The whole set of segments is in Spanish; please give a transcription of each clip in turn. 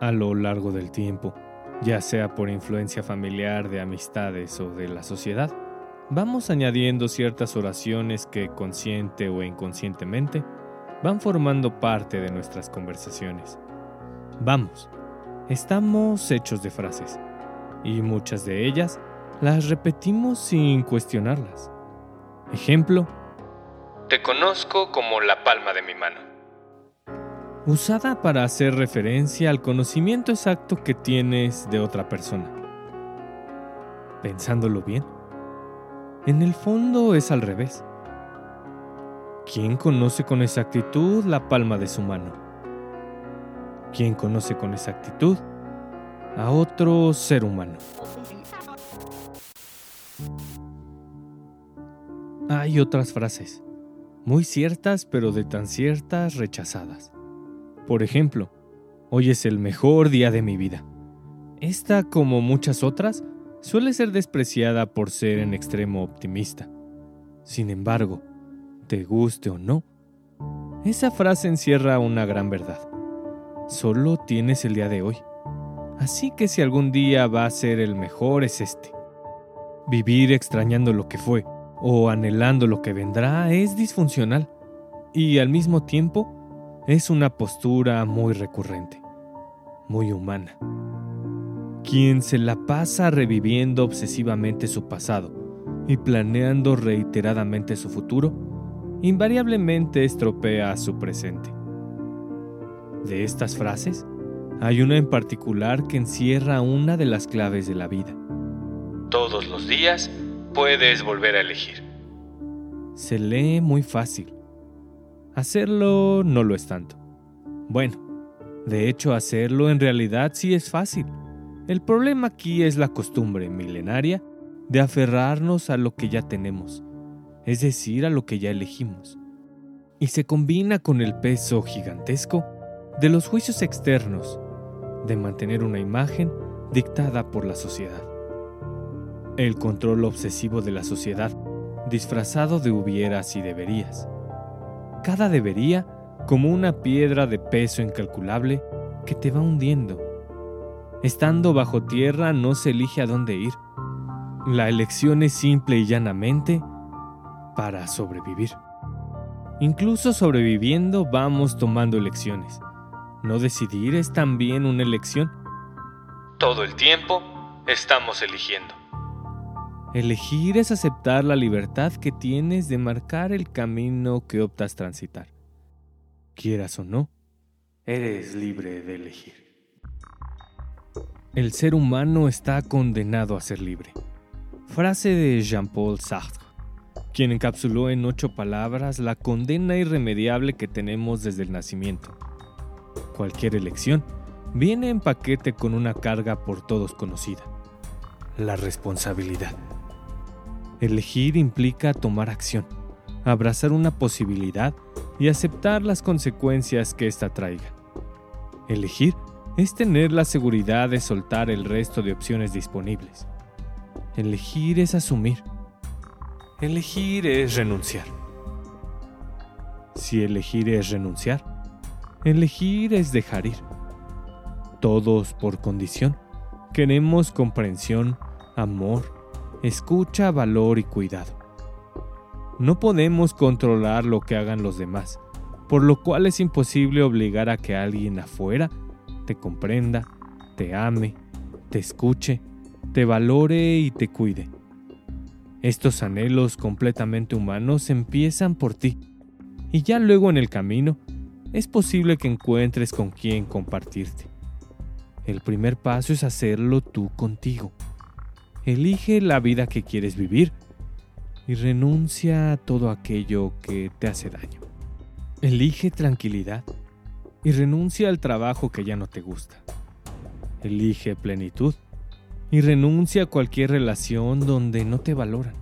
A lo largo del tiempo, ya sea por influencia familiar, de amistades o de la sociedad, vamos añadiendo ciertas oraciones que consciente o inconscientemente van formando parte de nuestras conversaciones. Vamos, estamos hechos de frases, y muchas de ellas las repetimos sin cuestionarlas. Ejemplo, te conozco como la palma de mi mano usada para hacer referencia al conocimiento exacto que tienes de otra persona. Pensándolo bien, en el fondo es al revés. ¿Quién conoce con exactitud la palma de su mano? ¿Quién conoce con exactitud a otro ser humano? Hay otras frases, muy ciertas pero de tan ciertas rechazadas. Por ejemplo, hoy es el mejor día de mi vida. Esta, como muchas otras, suele ser despreciada por ser en extremo optimista. Sin embargo, te guste o no, esa frase encierra una gran verdad. Solo tienes el día de hoy. Así que si algún día va a ser el mejor es este. Vivir extrañando lo que fue o anhelando lo que vendrá es disfuncional y al mismo tiempo es una postura muy recurrente, muy humana. Quien se la pasa reviviendo obsesivamente su pasado y planeando reiteradamente su futuro, invariablemente estropea su presente. De estas frases, hay una en particular que encierra una de las claves de la vida. Todos los días puedes volver a elegir. Se lee muy fácil, Hacerlo no lo es tanto. Bueno, de hecho hacerlo en realidad sí es fácil. El problema aquí es la costumbre milenaria de aferrarnos a lo que ya tenemos, es decir, a lo que ya elegimos. Y se combina con el peso gigantesco de los juicios externos, de mantener una imagen dictada por la sociedad. El control obsesivo de la sociedad, disfrazado de hubieras y deberías cada debería como una piedra de peso incalculable que te va hundiendo. Estando bajo tierra no se elige a dónde ir. La elección es simple y llanamente para sobrevivir. Incluso sobreviviendo vamos tomando elecciones. No decidir es también una elección. Todo el tiempo estamos eligiendo. Elegir es aceptar la libertad que tienes de marcar el camino que optas transitar. Quieras o no, eres libre de elegir. El ser humano está condenado a ser libre. Frase de Jean-Paul Sartre, quien encapsuló en ocho palabras la condena irremediable que tenemos desde el nacimiento. Cualquier elección viene en paquete con una carga por todos conocida, la responsabilidad. Elegir implica tomar acción, abrazar una posibilidad y aceptar las consecuencias que ésta traiga. Elegir es tener la seguridad de soltar el resto de opciones disponibles. Elegir es asumir. Elegir es renunciar. Si elegir es renunciar, elegir es dejar ir. Todos por condición queremos comprensión, amor, escucha, valor y cuidado. No podemos controlar lo que hagan los demás, por lo cual es imposible obligar a que alguien afuera te comprenda, te ame, te escuche, te valore y te cuide. Estos anhelos completamente humanos empiezan por ti, y ya luego en el camino es posible que encuentres con quien compartirte. El primer paso es hacerlo tú contigo. Elige la vida que quieres vivir y renuncia a todo aquello que te hace daño. Elige tranquilidad y renuncia al trabajo que ya no te gusta. Elige plenitud y renuncia a cualquier relación donde no te valoran.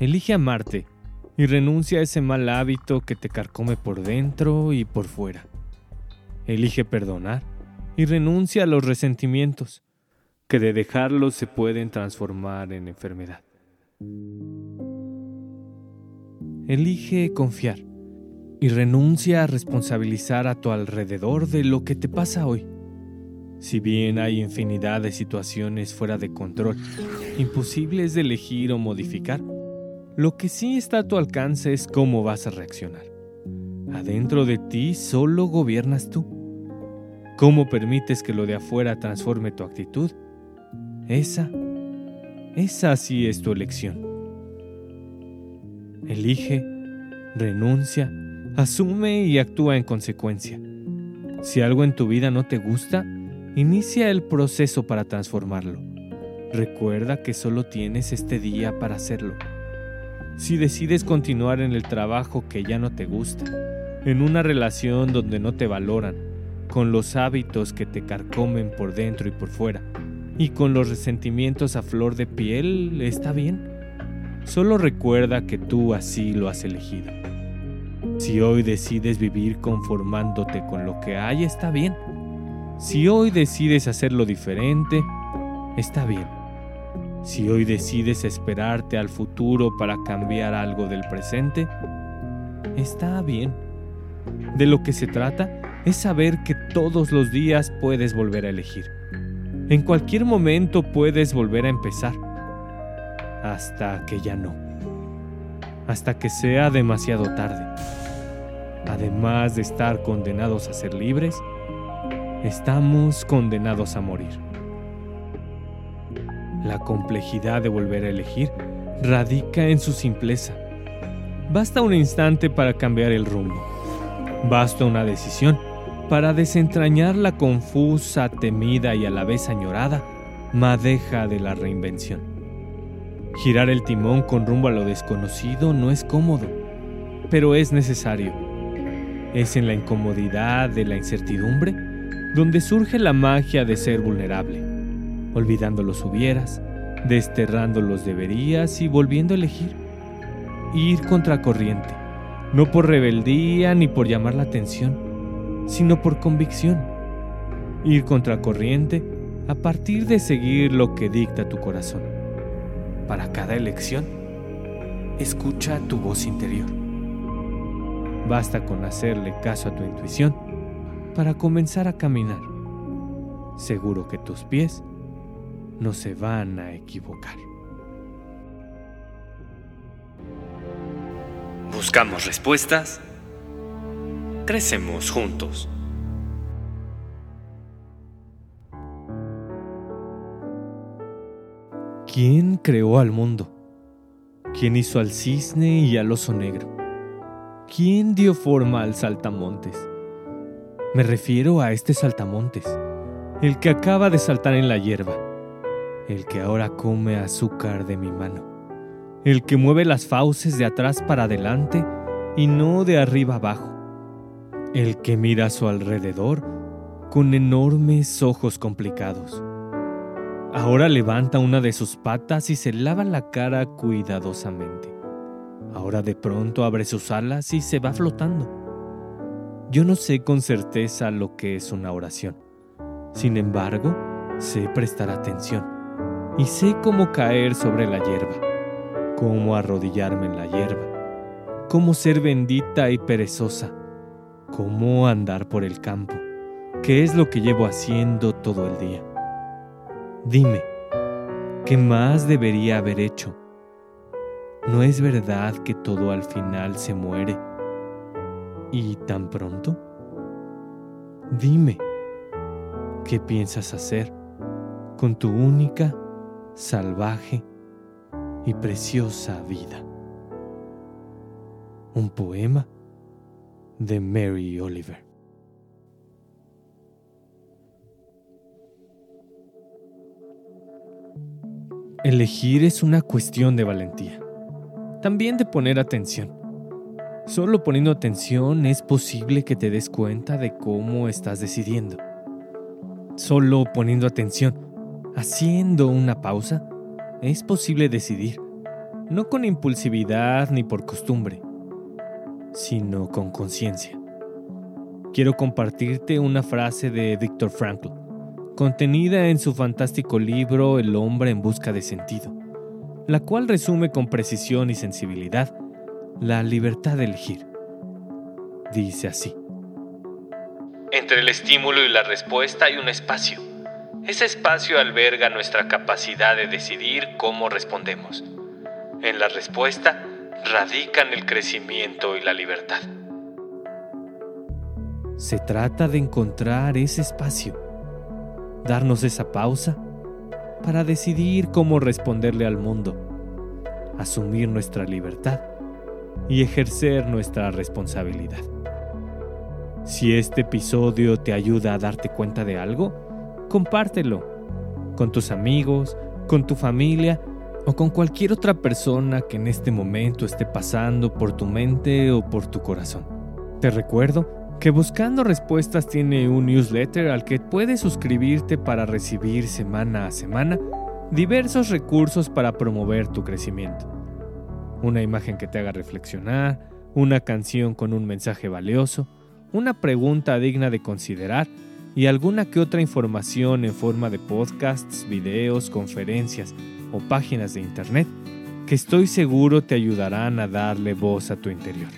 Elige amarte y renuncia a ese mal hábito que te carcome por dentro y por fuera. Elige perdonar y renuncia a los resentimientos, que de dejarlos se pueden transformar en enfermedad. Elige confiar y renuncia a responsabilizar a tu alrededor de lo que te pasa hoy. Si bien hay infinidad de situaciones fuera de control, imposibles de elegir o modificar, lo que sí está a tu alcance es cómo vas a reaccionar. Adentro de ti solo gobiernas tú. ¿Cómo permites que lo de afuera transforme tu actitud? Esa, esa sí es tu elección. Elige, renuncia, asume y actúa en consecuencia. Si algo en tu vida no te gusta, inicia el proceso para transformarlo. Recuerda que solo tienes este día para hacerlo. Si decides continuar en el trabajo que ya no te gusta, en una relación donde no te valoran, con los hábitos que te carcomen por dentro y por fuera, y con los resentimientos a flor de piel, está bien. Solo recuerda que tú así lo has elegido. Si hoy decides vivir conformándote con lo que hay, está bien. Si hoy decides hacerlo diferente, está bien. Si hoy decides esperarte al futuro para cambiar algo del presente, está bien. De lo que se trata es saber que todos los días puedes volver a elegir. En cualquier momento puedes volver a empezar. Hasta que ya no. Hasta que sea demasiado tarde. Además de estar condenados a ser libres, estamos condenados a morir. La complejidad de volver a elegir radica en su simpleza. Basta un instante para cambiar el rumbo. Basta una decisión para desentrañar la confusa, temida y a la vez añorada madeja de la reinvención. Girar el timón con rumbo a lo desconocido no es cómodo, pero es necesario. Es en la incomodidad de la incertidumbre donde surge la magia de ser vulnerable olvidando los hubieras, desterrando los deberías y volviendo a elegir. Ir contracorriente, no por rebeldía ni por llamar la atención, sino por convicción. Ir contracorriente a partir de seguir lo que dicta tu corazón. Para cada elección, escucha tu voz interior. Basta con hacerle caso a tu intuición para comenzar a caminar. Seguro que tus pies no se van a equivocar. Buscamos respuestas. Crecemos juntos. ¿Quién creó al mundo? ¿Quién hizo al cisne y al oso negro? ¿Quién dio forma al saltamontes? Me refiero a este saltamontes, el que acaba de saltar en la hierba el que ahora come azúcar de mi mano, el que mueve las fauces de atrás para adelante y no de arriba abajo, el que mira a su alrededor con enormes ojos complicados. Ahora levanta una de sus patas y se lava la cara cuidadosamente. Ahora de pronto abre sus alas y se va flotando. Yo no sé con certeza lo que es una oración. Sin embargo, sé prestar atención y sé cómo caer sobre la hierba, cómo arrodillarme en la hierba, cómo ser bendita y perezosa, cómo andar por el campo, qué es lo que llevo haciendo todo el día. Dime, ¿qué más debería haber hecho? ¿No es verdad que todo al final se muere? ¿Y tan pronto? Dime, ¿qué piensas hacer con tu única salvaje y preciosa vida. Un poema de Mary Oliver. Elegir es una cuestión de valentía, también de poner atención. Solo poniendo atención es posible que te des cuenta de cómo estás decidiendo. Solo poniendo atención, haciendo una pausa, es posible decidir, no con impulsividad ni por costumbre, sino con conciencia. Quiero compartirte una frase de Viktor Frankl, contenida en su fantástico libro El hombre en busca de sentido, la cual resume con precisión y sensibilidad la libertad de elegir. Dice así. Entre el estímulo y la respuesta hay un espacio. Ese espacio alberga nuestra capacidad de decidir cómo respondemos. En la respuesta radican el crecimiento y la libertad. Se trata de encontrar ese espacio, darnos esa pausa para decidir cómo responderle al mundo, asumir nuestra libertad y ejercer nuestra responsabilidad. Si este episodio te ayuda a darte cuenta de algo, compártelo con tus amigos, con tu familia o con cualquier otra persona que en este momento esté pasando por tu mente o por tu corazón. Te recuerdo que Buscando Respuestas tiene un newsletter al que puedes suscribirte para recibir semana a semana diversos recursos para promover tu crecimiento. Una imagen que te haga reflexionar, una canción con un mensaje valioso, una pregunta digna de considerar y alguna que otra información en forma de podcasts, videos, conferencias o páginas de internet que estoy seguro te ayudarán a darle voz a tu interior.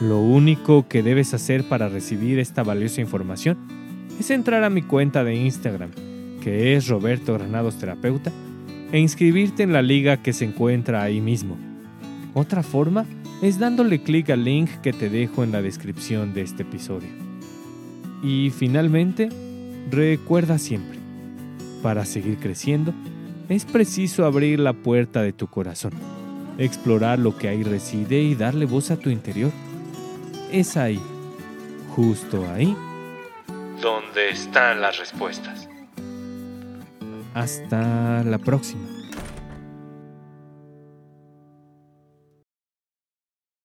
Lo único que debes hacer para recibir esta valiosa información es entrar a mi cuenta de Instagram, que es Roberto Granados Terapeuta, e inscribirte en la liga que se encuentra ahí mismo. Otra forma es dándole clic al link que te dejo en la descripción de este episodio. Y finalmente, recuerda siempre, para seguir creciendo, es preciso abrir la puerta de tu corazón, explorar lo que ahí reside y darle voz a tu interior. Es ahí, justo ahí, donde están las respuestas. Hasta la próxima.